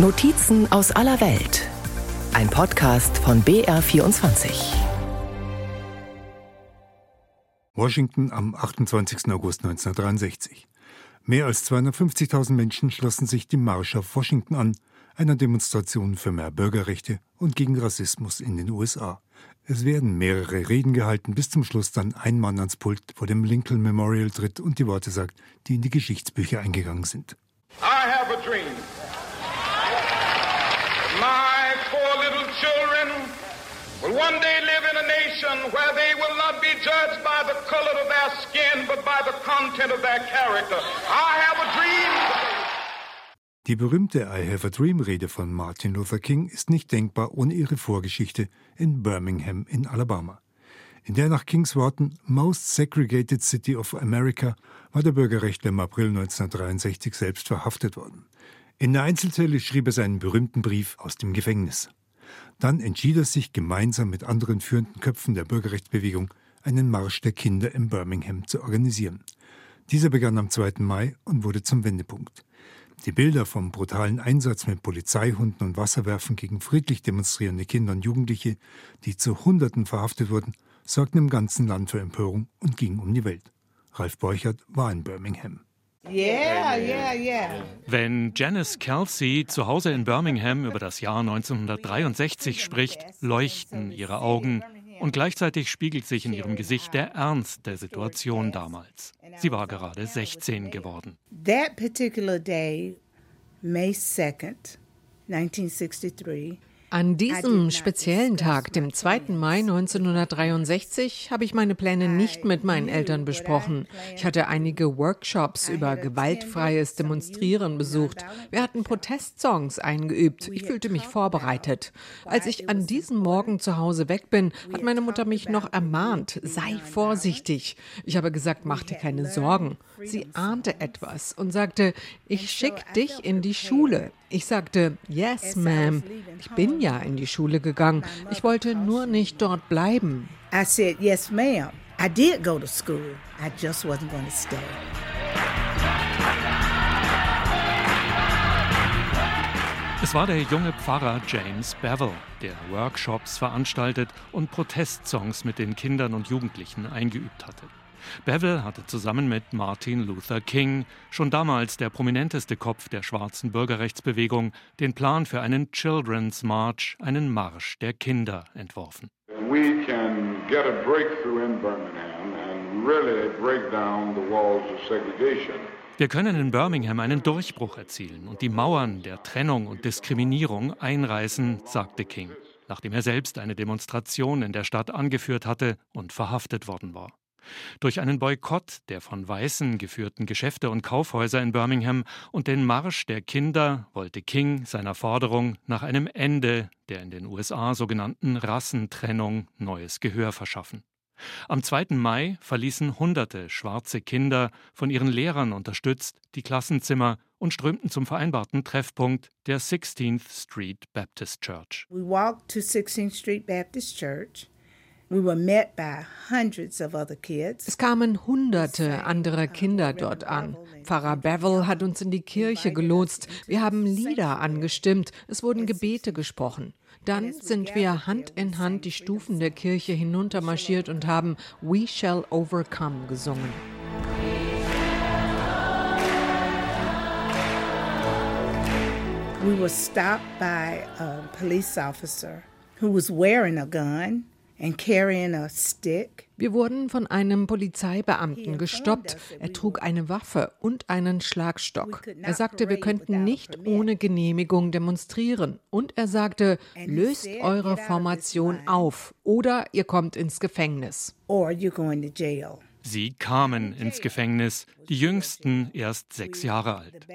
Notizen aus aller Welt. Ein Podcast von BR24. Washington am 28. August 1963. Mehr als 250.000 Menschen schlossen sich dem Marsch auf Washington an, einer Demonstration für mehr Bürgerrechte und gegen Rassismus in den USA. Es werden mehrere Reden gehalten, bis zum Schluss dann ein Mann ans Pult vor dem Lincoln Memorial tritt und die Worte sagt, die in die Geschichtsbücher eingegangen sind. I have a dream. Will one day live in a nation where they will not be judged by the color of their skin, but by the content of their character. I have a dream. Die berühmte I Have a Dream Rede von Martin Luther King ist nicht denkbar ohne ihre Vorgeschichte in Birmingham in Alabama. In der nach Kings Worten Most Segregated City of America war der Bürgerrechtler im April 1963 selbst verhaftet worden. In der Einzelzelle schrieb er seinen berühmten Brief aus dem Gefängnis. Dann entschied er sich, gemeinsam mit anderen führenden Köpfen der Bürgerrechtsbewegung einen Marsch der Kinder in Birmingham zu organisieren. Dieser begann am 2. Mai und wurde zum Wendepunkt. Die Bilder vom brutalen Einsatz mit Polizeihunden und Wasserwerfen gegen friedlich demonstrierende Kinder und Jugendliche, die zu Hunderten verhaftet wurden, sorgten im ganzen Land für Empörung und gingen um die Welt. Ralf Borchert war in Birmingham. Yeah, yeah, yeah. Wenn Janice Kelsey zu Hause in Birmingham über das Jahr 1963 spricht, leuchten ihre Augen und gleichzeitig spiegelt sich in ihrem Gesicht der Ernst der Situation damals. Sie war gerade 16 geworden. That particular day, May 2nd, 1963, An diesem speziellen Tag, dem 2. Mai 1963, habe ich meine Pläne nicht mit meinen Eltern besprochen. Ich hatte einige Workshops über gewaltfreies Demonstrieren besucht. Wir hatten Protestsongs eingeübt. Ich fühlte mich vorbereitet. Als ich an diesem Morgen zu Hause weg bin, hat meine Mutter mich noch ermahnt, sei vorsichtig. Ich habe gesagt, mach dir keine Sorgen. Sie ahnte etwas und sagte, ich schicke dich in die Schule. Ich sagte, yes, ma'am. Ich bin ja in die Schule gegangen. Ich wollte nur nicht dort bleiben. I said, Yes, ma'am. I did go to school. I just wasn't going to stay. Es war der junge Pfarrer James Bevel, der Workshops veranstaltet und Protestsongs mit den Kindern und Jugendlichen eingeübt hatte. Bevel hatte zusammen mit Martin Luther King, schon damals der prominenteste Kopf der schwarzen Bürgerrechtsbewegung, den Plan für einen Children's March, einen Marsch der Kinder, entworfen. We can get a breakthrough in Birmingham and really break down the walls of segregation. Wir können in Birmingham einen Durchbruch erzielen und die Mauern der Trennung und Diskriminierung einreißen, sagte King, nachdem er selbst eine Demonstration in der Stadt angeführt hatte und verhaftet worden war. Durch einen Boykott der von Weißen geführten Geschäfte und Kaufhäuser in Birmingham und den Marsch der Kinder wollte King seiner Forderung nach einem Ende der in den USA sogenannten Rassentrennung neues Gehör verschaffen. Am 2. Mai verließen hunderte schwarze Kinder, von ihren Lehrern unterstützt, die Klassenzimmer und strömten zum vereinbarten Treffpunkt der 16th Street Baptist Church. We walked to 16th Street Baptist Church. Es kamen hunderte andere Kinder dort an. Pfarrer Bevel hat uns in die Kirche gelotst. Wir haben Lieder angestimmt. Es wurden Gebete gesprochen. Dann sind wir Hand in Hand die Stufen der Kirche hinuntermarschiert und haben We Shall Overcome gesungen. We were stopped by a police officer who was wearing a gun and carrying a stick. Wir wurden von einem Polizeibeamten gestoppt. Er trug eine Waffe und einen Schlagstock. Er sagte, wir könnten nicht ohne Genehmigung demonstrieren. Und er sagte, löst eure Formation auf oder ihr kommt ins Gefängnis. Or you're going to jail. Sie kamen ins Gefängnis, die jüngsten erst sechs Jahre alt.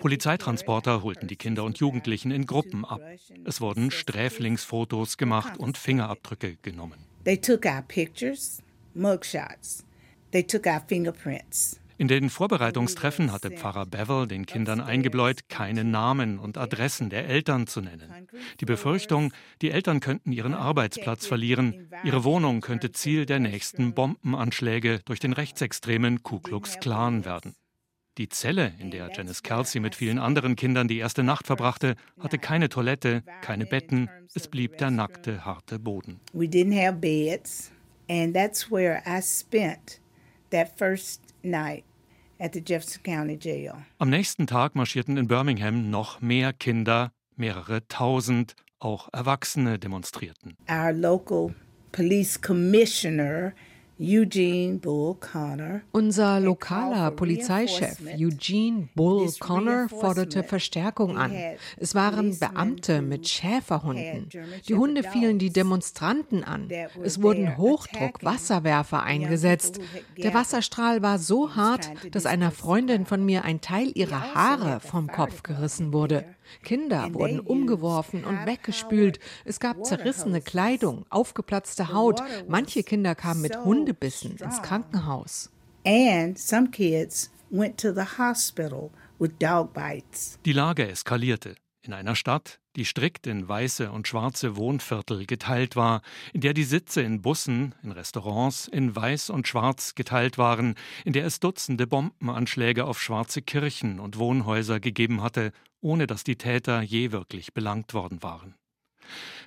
Polizeitransporter holten die Kinder und Jugendlichen in Gruppen ab. Es wurden Sträflingsfotos gemacht und Fingerabdrücke genommen. They took our pictures, mugshots. They took our fingerprints. In den Vorbereitungstreffen hatte Pfarrer Bevel den Kindern eingebläut, keine Namen und Adressen der Eltern zu nennen. Die Befürchtung, die Eltern könnten ihren Arbeitsplatz verlieren, ihre Wohnung könnte Ziel der nächsten Bombenanschläge durch den rechtsextremen Ku Klux Klan werden. Die Zelle, in der Janice Kelsey mit vielen anderen Kindern die erste Nacht verbrachte, hatte keine Toilette, keine Betten. Es blieb der nackte, harte Boden. We didn't have beds, and that's where I spent that first night Am nächsten Tag marschierten in Birmingham noch mehr Kinder, mehrere tausend, auch Erwachsene demonstrierten. Our local police commissioner. Unser lokaler Polizeichef Eugene Bull Connor forderte Verstärkung an. Es waren Beamte mit Schäferhunden. Die Hunde fielen die Demonstranten an. Es wurden Hochdruck-Wasserwerfer eingesetzt. Der Wasserstrahl war so hart, dass einer Freundin von mir ein Teil ihrer also Haare vom Kopf gerissen wurde. Kinder wurden umgeworfen und weggespült. Es gab zerrissene Kleidung, aufgeplatzte Haut. Manche Kinder kamen mit Hundebissen ins Krankenhaus. And some kids went to the hospital with dog bites. Die Lage eskalierte. In einer Stadt, die strikt in weiße und schwarze Wohnviertel geteilt war, in der die Sitze in Bussen, in Restaurants in weiß und schwarz geteilt waren, in der es Dutzende Bombenanschläge auf schwarze Kirchen und Wohnhäuser gegeben hatte, ohne dass die Täter je wirklich belangt worden waren.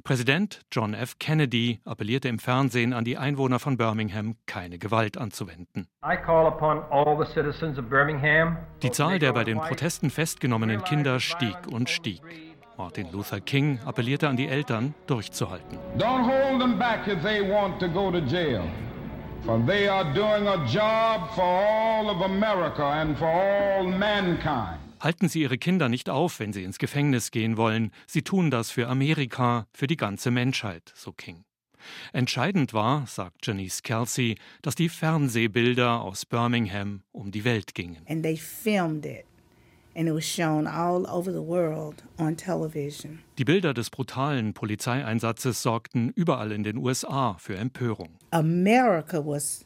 Präsident John F. Kennedy appellierte im Fernsehen an die Einwohner von Birmingham, keine Gewalt anzuwenden. Die Zahl der bei den Protesten festgenommenen Kinder stieg und stieg. Martin Luther King appellierte an die Eltern, durchzuhalten. Don't hold them back if they want to go to jail. For they are doing a job for all of America and for all mankind. Halten Sie Ihre Kinder nicht auf, wenn sie ins Gefängnis gehen wollen. Sie tun das für Amerika, für die ganze Menschheit, so King. Entscheidend war, sagt Janice Kelsey, dass die Fernsehbilder aus Birmingham um die Welt gingen. And they filmed it. Die Bilder des brutalen Polizeieinsatzes sorgten überall in den USA für Empörung. America was.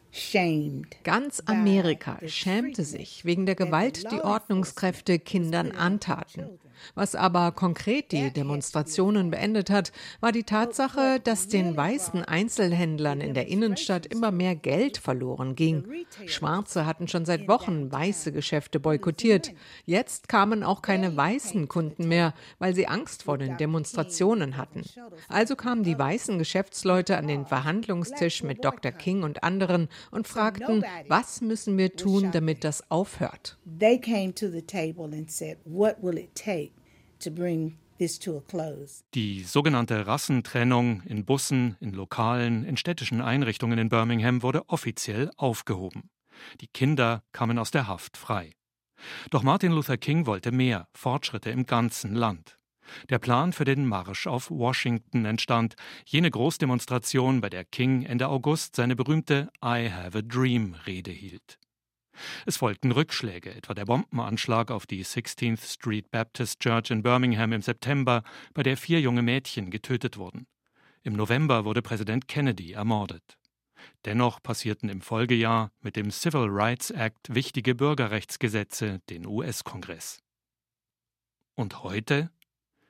Ganz Amerika schämte sich wegen der Gewalt, die Ordnungskräfte Kindern antaten. Was aber konkret die Demonstrationen beendet hat, war die Tatsache, dass den weißen Einzelhändlern in der Innenstadt immer mehr Geld verloren ging. Schwarze hatten schon seit Wochen weiße Geschäfte boykottiert. Jetzt kamen auch keine weißen Kunden mehr, weil sie Angst vor den Demonstrationen hatten. Also kamen die weißen Geschäftsleute an den Verhandlungstisch mit Dr. King und anderen und fragten, was müssen wir tun, damit das aufhört? They came to the table and said, what will it take to bring this to a close? Die sogenannte Rassentrennung in Bussen, in Lokalen, in städtischen Einrichtungen in Birmingham wurde offiziell aufgehoben. Die Kinder kamen aus der Haft frei. Doch Martin Luther King wollte mehr Fortschritte im ganzen Land. Der Plan für den Marsch auf Washington entstand, jene Großdemonstration, bei der King Ende August seine berühmte I Have a Dream Rede hielt. Es folgten Rückschläge, etwa der Bombenanschlag auf die 16th Street Baptist Church in Birmingham im September, bei der vier junge Mädchen getötet wurden. Im November wurde Präsident Kennedy ermordet. Dennoch passierten im Folgejahr mit dem Civil Rights Act wichtige Bürgerrechtsgesetze den US-Kongress. Und heute?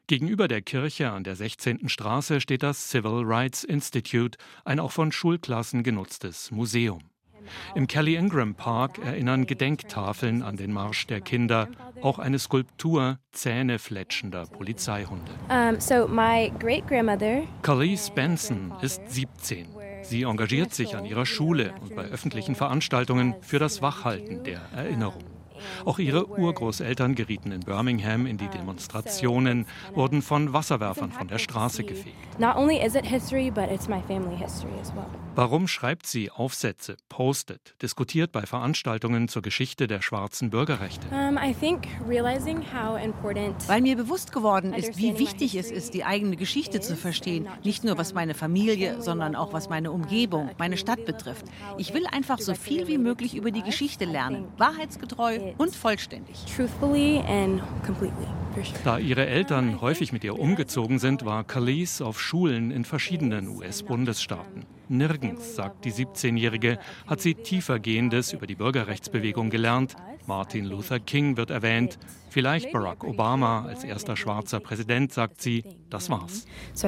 Gegenüber der Kirche an der 16. Straße steht das Civil Rights Institute, ein auch von Schulklassen genutztes Museum. Im Kelly Ingram Park erinnern Gedenktafeln an den Marsch der Kinder, auch eine Skulptur zähnefletschender Polizeihunde. Um, so my great grandmother Khalees Benson ist 17. Sie engagiert sich an ihrer Schule und bei öffentlichen Veranstaltungen für das Wachhalten der Erinnerung. Auch ihre Urgroßeltern gerieten in Birmingham in die Demonstrationen, wurden von Wasserwerfern von der Straße gefegt. not only is it history, but it's my family history as well. Warum schreibt sie Aufsätze, postet, diskutiert bei Veranstaltungen zur Geschichte der schwarzen Bürgerrechte? I think realizing how important Weil mir bewusst geworden ist, wie wichtig es ist, die eigene Geschichte zu verstehen. Nicht nur was meine Familie, sondern auch was meine Umgebung, meine Stadt betrifft. Ich will einfach so viel wie möglich über die Geschichte lernen. Wahrheitsgetreu und vollständig. truthfully and completely. Da ihre Eltern häufig mit ihr umgezogen sind, war Khalees auf Schulen in verschiedenen US-Bundesstaaten. Nirgends, sagt die 17-Jährige, hat sie tiefergehendes über die Bürgerrechtsbewegung gelernt. Martin Luther King wird erwähnt. Vielleicht Barack Obama als erster schwarzer Präsident, sagt sie. Das war's. Es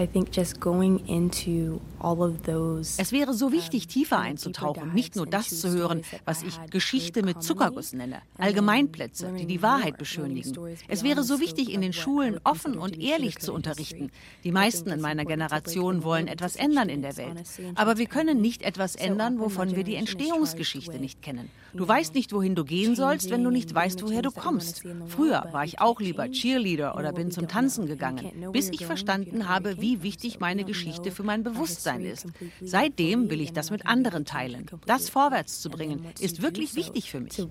wäre so wichtig, tiefer einzutauchen, nicht nur das zu hören, was ich Geschichte mit Zuckerguss nenne, Allgemeinplätze, die die Wahrheit beschönigen. Es wäre so wichtig, in den Schulen offen und ehrlich zu unterrichten. Die meisten in meiner Generation wollen etwas ändern in der Welt. Aber wir können nicht etwas ändern, wovon wir die Entstehungsgeschichte nicht kennen. Du weißt nicht, wohin du gehen sollst, wenn du nicht weißt, woher du kommst. Früher war ich auch lieber Cheerleader oder bin zum Tanzen gegangen, bis ich verstanden habe, wie wichtig meine Geschichte für mein Bewusstsein ist. Seitdem will ich das mit anderen teilen. Das vorwärts zu bringen, ist wirklich wichtig für mich.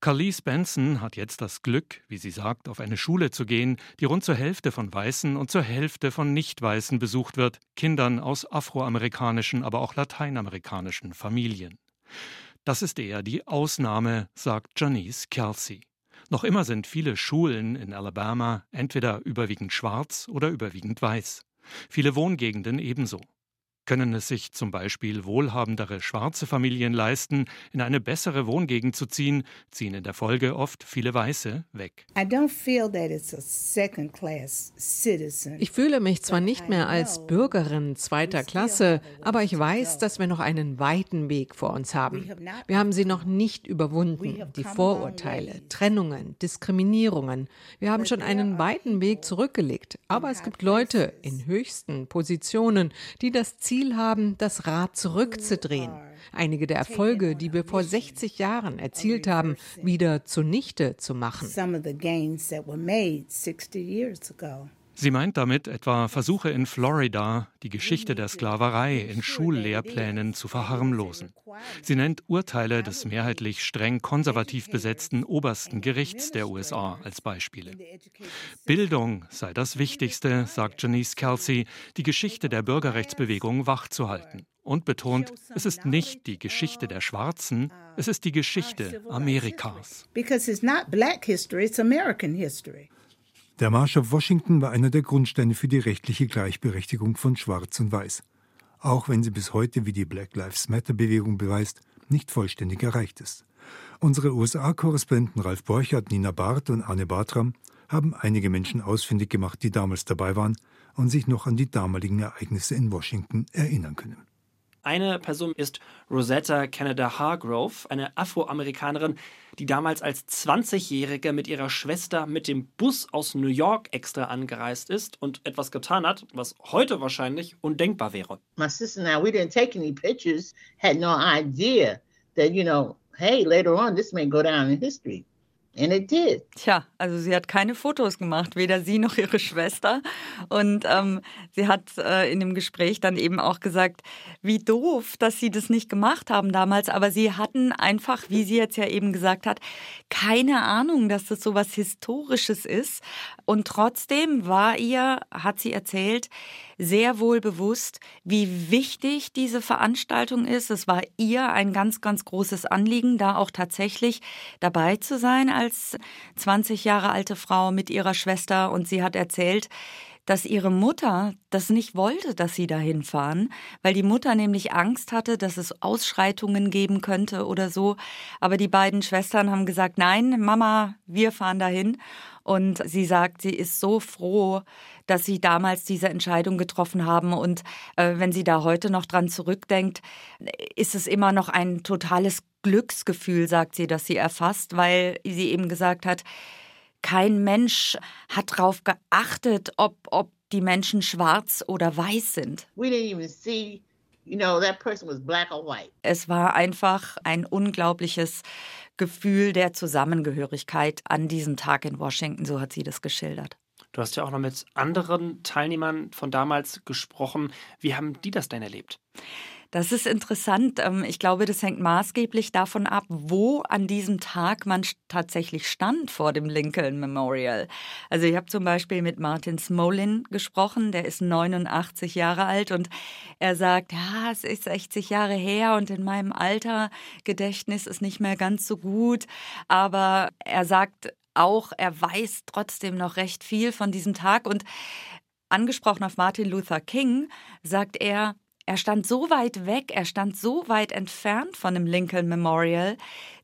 Carlise Benson hat jetzt das Glück, wie sie sagt, auf eine Schule zu gehen, die rund zur Hälfte von Weißen und zur Hälfte von Nicht-Weißen besucht wird, Kindern aus afroamerikanischen, aber auch lateinamerikanischen Familien. Das ist eher die Ausnahme, sagt Janice Kelsey. Noch immer sind viele Schulen in Alabama entweder überwiegend schwarz oder überwiegend weiß. Viele Wohngegenden ebenso können es sich zum Beispiel wohlhabendere schwarze Familien leisten, in eine bessere Wohngegend zu ziehen, ziehen in der Folge oft viele Weiße weg. Ich fühle mich zwar nicht mehr als Bürgerin zweiter Klasse, aber ich weiß, dass wir noch einen weiten Weg vor uns haben. Wir haben sie noch nicht überwunden, die Vorurteile, Trennungen, Diskriminierungen. Wir haben schon einen weiten Weg zurückgelegt, aber es gibt Leute in höchsten Positionen, die das Ziel Ziel haben, das Rad zurückzudrehen. Einige der Erfolge, die wir vor 60 Jahren erzielt haben, wieder zunichte zu machen. Sie meint damit etwa Versuche in Florida, die Geschichte der Sklaverei in Schullehrplänen zu verharmlosen. Sie nennt Urteile des mehrheitlich streng konservativ besetzten obersten Gerichts der USA als Beispiele. Bildung sei das Wichtigste, sagt Janice Kelsey, die Geschichte der Bürgerrechtsbewegung wachzuhalten und betont, es ist nicht die Geschichte der Schwarzen, es ist die Geschichte Amerikas. Der Marsch auf Washington war einer der Grundsteine für die rechtliche Gleichberechtigung von Schwarz und Weiß, auch wenn sie bis heute, wie die Black Lives Matter-Bewegung beweist, nicht vollständig erreicht ist. Unsere USA-Korrespondenten Ralf Borchardt, Nina Barth und Anne Bartram haben einige Menschen ausfindig gemacht, die damals dabei waren und sich noch an die damaligen Ereignisse in Washington erinnern können. Eine Person ist Rosetta Canada Hargrove, eine Afroamerikanerin, die damals als 20-Jährige mit ihrer Schwester mit dem Bus aus New York extra angereist ist und etwas getan hat, was heute wahrscheinlich undenkbar wäre. My sister and I, we didn't take any pictures, had no idea that, you know, hey, later on this may go down in history. And it did. Tja, also sie hat keine Fotos gemacht, weder sie noch ihre Schwester. Und ähm, sie hat äh, in dem Gespräch dann eben auch gesagt, wie doof, dass sie das nicht gemacht haben damals. Aber sie hatten einfach, wie sie jetzt ja eben gesagt hat, keine Ahnung, dass das so was Historisches ist. Und trotzdem war ihr, hat sie erzählt, sehr wohl bewusst, wie wichtig diese Veranstaltung ist. Es war ihr ein ganz, ganz großes Anliegen, da auch tatsächlich dabei zu sein als 20 Jahre alte Frau mit ihrer Schwester. Und sie hat erzählt, dass ihre Mutter das nicht wollte, dass sie dahin fahren, weil die Mutter nämlich Angst hatte, dass es Ausschreitungen geben könnte oder so. Aber die beiden Schwestern haben gesagt, nein, Mama, wir fahren dahin. Und sie sagt, sie ist so froh, dass sie damals diese Entscheidung getroffen haben. Und äh, wenn sie da heute noch dran zurückdenkt, ist es immer noch ein totales Glücksgefühl, sagt sie, dass sie erfasst, weil sie eben gesagt hat, kein Mensch hat darauf geachtet, ob, ob die Menschen schwarz oder weiß sind. Es war einfach ein unglaubliches Gefühl der Zusammengehörigkeit an diesem Tag in Washington, so hat sie das geschildert. Du hast ja auch noch mit anderen Teilnehmern von damals gesprochen. Wie haben die das denn erlebt? Das ist interessant. Ähm, ich glaube, das hängt maßgeblich davon ab, wo an diesem Tag man tatsächlich stand vor dem Lincoln Memorial. Also ich habe zum Beispiel mit Martin Smolin gesprochen, der ist 89 Jahre alt und er sagt, ja, es ist 60 Jahre her und in meinem Alter Gedächtnis ist nicht mehr ganz so gut. Aber er sagt auch, er weiß trotzdem noch recht viel von diesem Tag und angesprochen auf Martin Luther King, sagt er, er stand so weit weg, er stand so weit entfernt von dem Lincoln Memorial,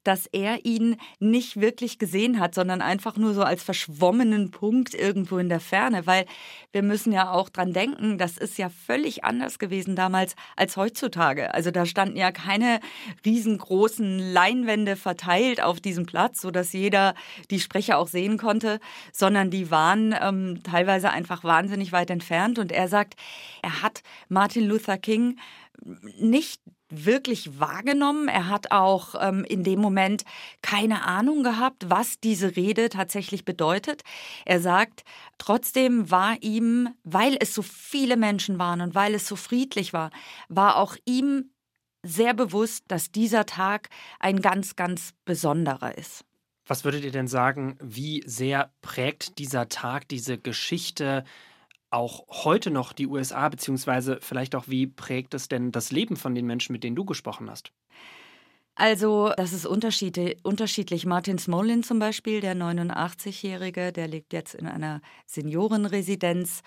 dass er ihn nicht wirklich gesehen hat, sondern einfach nur so als verschwommenen Punkt irgendwo in der Ferne, weil wir müssen ja auch dran denken, das ist ja völlig anders gewesen damals als heutzutage. Also da standen ja keine riesengroßen Leinwände verteilt auf diesem Platz, so dass jeder die Sprecher auch sehen konnte, sondern die waren ähm, teilweise einfach wahnsinnig weit entfernt. Und er sagt, er hat Martin Luther King nicht wirklich wahrgenommen. Er hat auch ähm, in dem Moment keine Ahnung gehabt, was diese Rede tatsächlich bedeutet. Er sagt, trotzdem war ihm, weil es so viele Menschen waren und weil es so friedlich war, war auch ihm sehr bewusst, dass dieser Tag ein ganz, ganz besonderer ist. Was würdet ihr denn sagen, wie sehr prägt dieser Tag diese Geschichte auch heute noch die USA, beziehungsweise vielleicht auch, wie prägt es denn das Leben von den Menschen, mit denen du gesprochen hast? Also, das ist unterschiedlich. Martin Smolin zum Beispiel, der 89-Jährige, der lebt jetzt in einer Seniorenresidenz.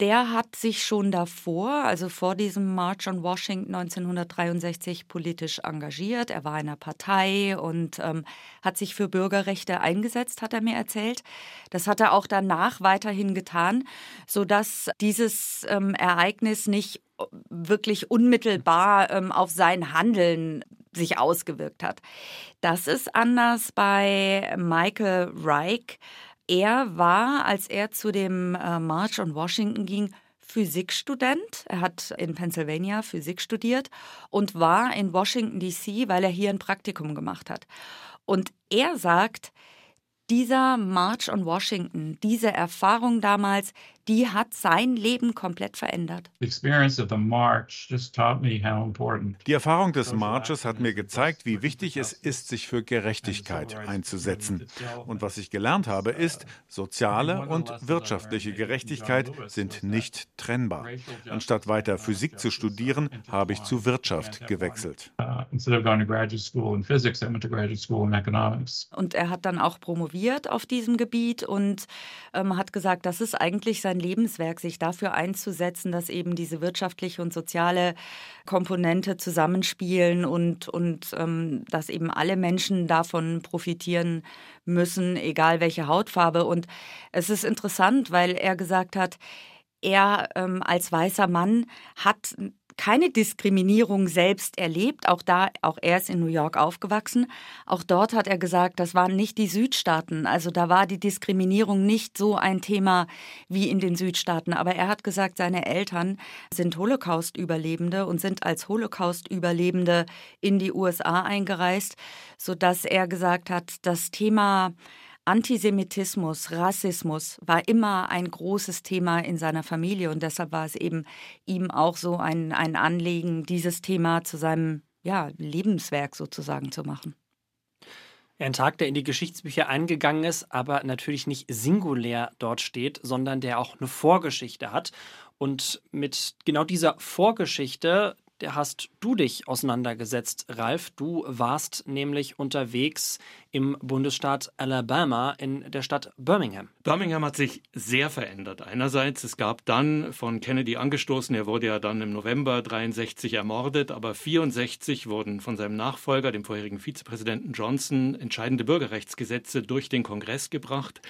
Der hat sich schon davor, also vor diesem March on Washington 1963, politisch engagiert. Er war in einer Partei und ähm, hat sich für Bürgerrechte eingesetzt, hat er mir erzählt. Das hat er auch danach weiterhin getan, sodass dieses ähm, Ereignis nicht wirklich unmittelbar ähm, auf sein Handeln sich ausgewirkt hat. Das ist anders bei Michael Reich. Er war, als er zu dem äh, March on Washington ging, Physikstudent. Er hat in Pennsylvania Physik studiert und war in Washington, DC, weil er hier ein Praktikum gemacht hat. Und er sagt, dieser March on Washington, diese Erfahrung damals, die hat sein Leben komplett verändert. Die Erfahrung des Marches hat mir gezeigt, wie wichtig es ist, sich für Gerechtigkeit einzusetzen. Und was ich gelernt habe, ist, soziale und wirtschaftliche Gerechtigkeit sind nicht trennbar. Anstatt weiter Physik zu studieren, habe ich zu Wirtschaft gewechselt. Uh, und er hat dann auch promoviert auf diesem Gebiet und ähm, hat gesagt, das ist eigentlich sein sein Lebenswerk, sich dafür einzusetzen, dass eben diese wirtschaftliche und soziale Komponente zusammenspielen und, und ähm, dass eben alle Menschen davon profitieren müssen, egal welche Hautfarbe. Und es ist interessant, weil er gesagt hat, er ähm, als weißer Mann hat keine Diskriminierung selbst erlebt. Auch da, auch er ist in New York aufgewachsen. Auch dort hat er gesagt, das waren nicht die Südstaaten. Also da war die Diskriminierung nicht so ein Thema wie in den Südstaaten. Aber er hat gesagt, seine Eltern sind Holocaust-Überlebende und sind als Holocaust-Überlebende in die USA eingereist, sodass er gesagt hat, das Thema Antisemitismus, Rassismus war immer ein großes Thema in seiner Familie und deshalb war es eben ihm auch so ein, ein Anliegen, dieses Thema zu seinem ja, Lebenswerk sozusagen zu machen. Ein Tag, der in die Geschichtsbücher eingegangen ist, aber natürlich nicht singulär dort steht, sondern der auch eine Vorgeschichte hat. Und mit genau dieser Vorgeschichte der hast du dich auseinandergesetzt, Ralf. Du warst nämlich unterwegs im Bundesstaat Alabama in der Stadt Birmingham. Birmingham hat sich sehr verändert. Einerseits, es gab dann von Kennedy angestoßen, er wurde ja dann im November 63 ermordet, aber 64 wurden von seinem Nachfolger, dem vorherigen Vizepräsidenten Johnson, entscheidende Bürgerrechtsgesetze durch den Kongress gebracht.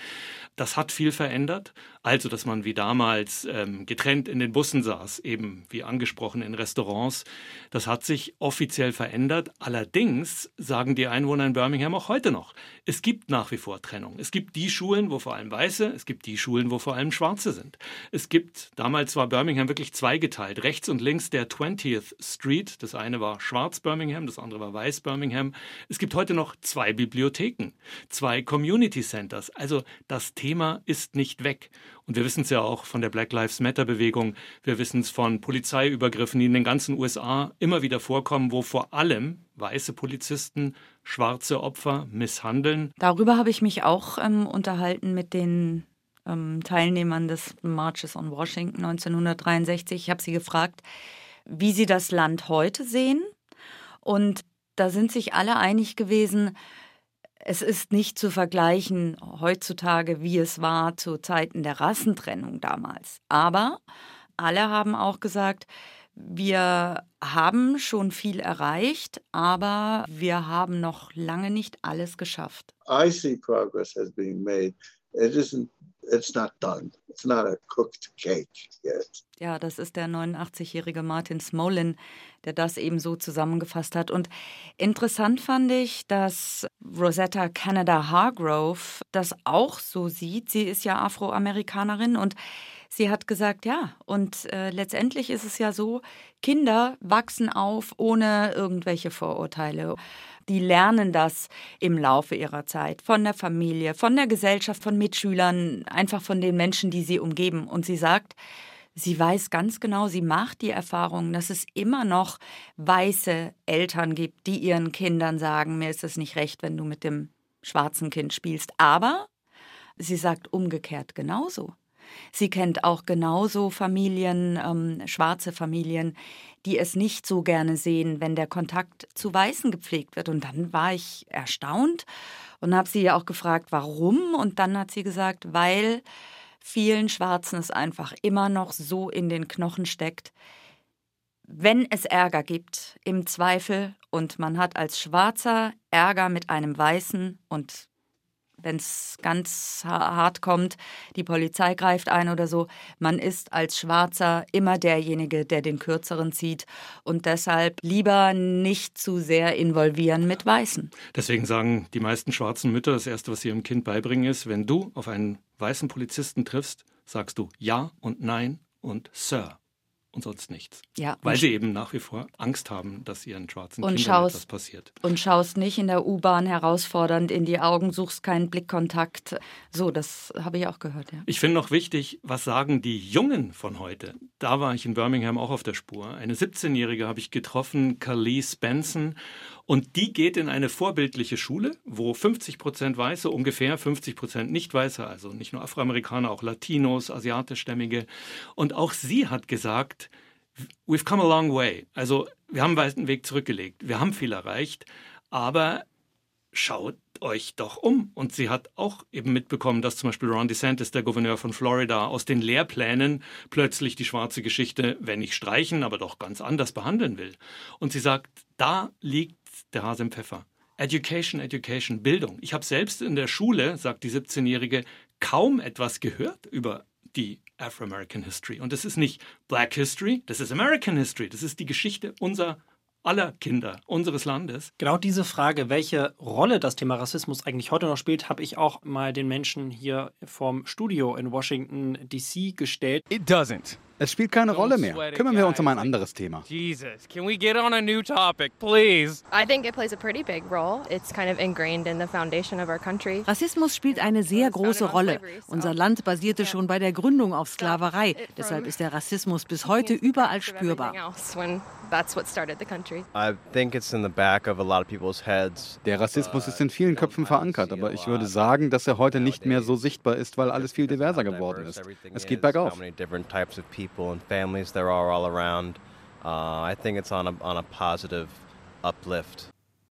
Das hat viel verändert. Also, dass man wie damals ähm, getrennt in den Bussen saß, eben wie angesprochen in Restaurants. Das hat sich offiziell verändert. Allerdings sagen die Einwohner in Birmingham auch heute noch, es gibt nach wie vor Trennung. Es gibt die Schulen, wo vor allem Weiße, es gibt die Schulen, wo vor allem Schwarze sind. Es gibt, damals war Birmingham wirklich zweigeteilt, rechts und links der 20th Street. Das eine war Schwarz Birmingham, das andere war Weiß Birmingham. Es gibt heute noch zwei Bibliotheken, zwei Community Centers. Also das Thema ist nicht weg. Und wir wissen es ja auch von der Black Lives Matter-Bewegung, wir wissen es von Polizeiübergriffen, die in den ganzen USA immer wieder vorkommen, wo vor allem weiße Polizisten schwarze Opfer misshandeln. Darüber habe ich mich auch ähm, unterhalten mit den ähm, Teilnehmern des Marches on Washington 1963. Ich habe sie gefragt, wie sie das Land heute sehen. Und da sind sich alle einig gewesen, es ist nicht zu vergleichen heutzutage, wie es war zu Zeiten der Rassentrennung damals. Aber alle haben auch gesagt, wir haben schon viel erreicht, aber wir haben noch lange nicht alles geschafft. I see progress has been made. It isn't it's not done. It's not a cooked cake yet. Ja, das ist der 89-jährige Martin Smolin, der das eben so zusammengefasst hat. Und interessant fand ich, dass Rosetta Canada Hargrove das auch so sieht. Sie ist ja Afroamerikanerin und sie hat gesagt, ja, und äh, letztendlich ist es ja so, Kinder wachsen auf ohne irgendwelche Vorurteile. Die lernen das im Laufe ihrer Zeit von der Familie, von der Gesellschaft, von Mitschülern, einfach von den Menschen, die sie umgeben. Und sie sagt, sie weiß ganz genau, sie macht die Erfahrung, dass es immer noch weiße Eltern gibt, die ihren Kindern sagen, mir ist es nicht recht, wenn du mit dem schwarzen Kind spielst. Aber sie sagt umgekehrt genauso. Sie kennt auch genauso Familien, ähm, schwarze Familien, die es nicht so gerne sehen, wenn der Kontakt zu Weißen gepflegt wird. Und dann war ich erstaunt und habe sie ja auch gefragt, warum. Und dann hat sie gesagt, weil vielen Schwarzen es einfach immer noch so in den Knochen steckt, wenn es Ärger gibt, im Zweifel, und man hat als Schwarzer Ärger mit einem Weißen und wenn es ganz hart kommt, die Polizei greift ein oder so. Man ist als Schwarzer immer derjenige, der den Kürzeren zieht und deshalb lieber nicht zu sehr involvieren mit Weißen. Deswegen sagen die meisten schwarzen Mütter, das Erste, was sie ihrem Kind beibringen, ist, wenn du auf einen weißen Polizisten triffst, sagst du Ja und Nein und Sir und sonst nichts. Ja, Weil sie eben nach wie vor Angst haben, dass ihren schwarzen und Kindern schaust, etwas passiert. Und schaust nicht in der U-Bahn herausfordernd in die Augen, suchst keinen Blickkontakt. So, das habe ich auch gehört, ja. Ich finde noch wichtig, was sagen die Jungen von heute? Da war ich in Birmingham auch auf der Spur. Eine 17-Jährige habe ich getroffen, Carly Benson. Und die geht in eine vorbildliche Schule, wo 50 Prozent Weiße, ungefähr 50 Prozent Nicht-Weiße, also nicht nur Afroamerikaner, auch Latinos, Asiatischstämmige. Und auch sie hat gesagt, we've come a long way. Also wir haben einen weiten Weg zurückgelegt. Wir haben viel erreicht, aber schaut euch doch um. Und sie hat auch eben mitbekommen, dass zum Beispiel Ron DeSantis, der Gouverneur von Florida, aus den Lehrplänen plötzlich die schwarze Geschichte, wenn nicht streichen, aber doch ganz anders behandeln will. Und sie sagt, da liegt der Hase im Pfeffer. Education, Education, Bildung. Ich habe selbst in der Schule, sagt die 17-Jährige, kaum etwas gehört über die Afro-American History. Und das ist nicht Black History, das ist American History. Das ist die Geschichte unserer aller Kinder unseres Landes. Genau diese Frage, welche Rolle das Thema Rassismus eigentlich heute noch spielt, habe ich auch mal den Menschen hier vom Studio in Washington DC gestellt. It doesn't. Es spielt keine Rolle mehr. Kümmern wir uns um ein anderes Thema. Jesus, can we get on a new topic, please? I think it plays a pretty big role. It's kind of ingrained in the foundation of our country. Rassismus spielt eine sehr große Rolle. Unser Land basierte schon bei der Gründung auf Sklaverei. Deshalb ist der Rassismus bis heute überall spürbar. Der Rassismus ist in vielen Köpfen verankert, aber ich würde sagen, dass er heute nicht mehr so sichtbar ist, weil alles viel diverser geworden ist. Es geht bergauf people and families there are all around. Uh, I think it's on a, on a positive uplift.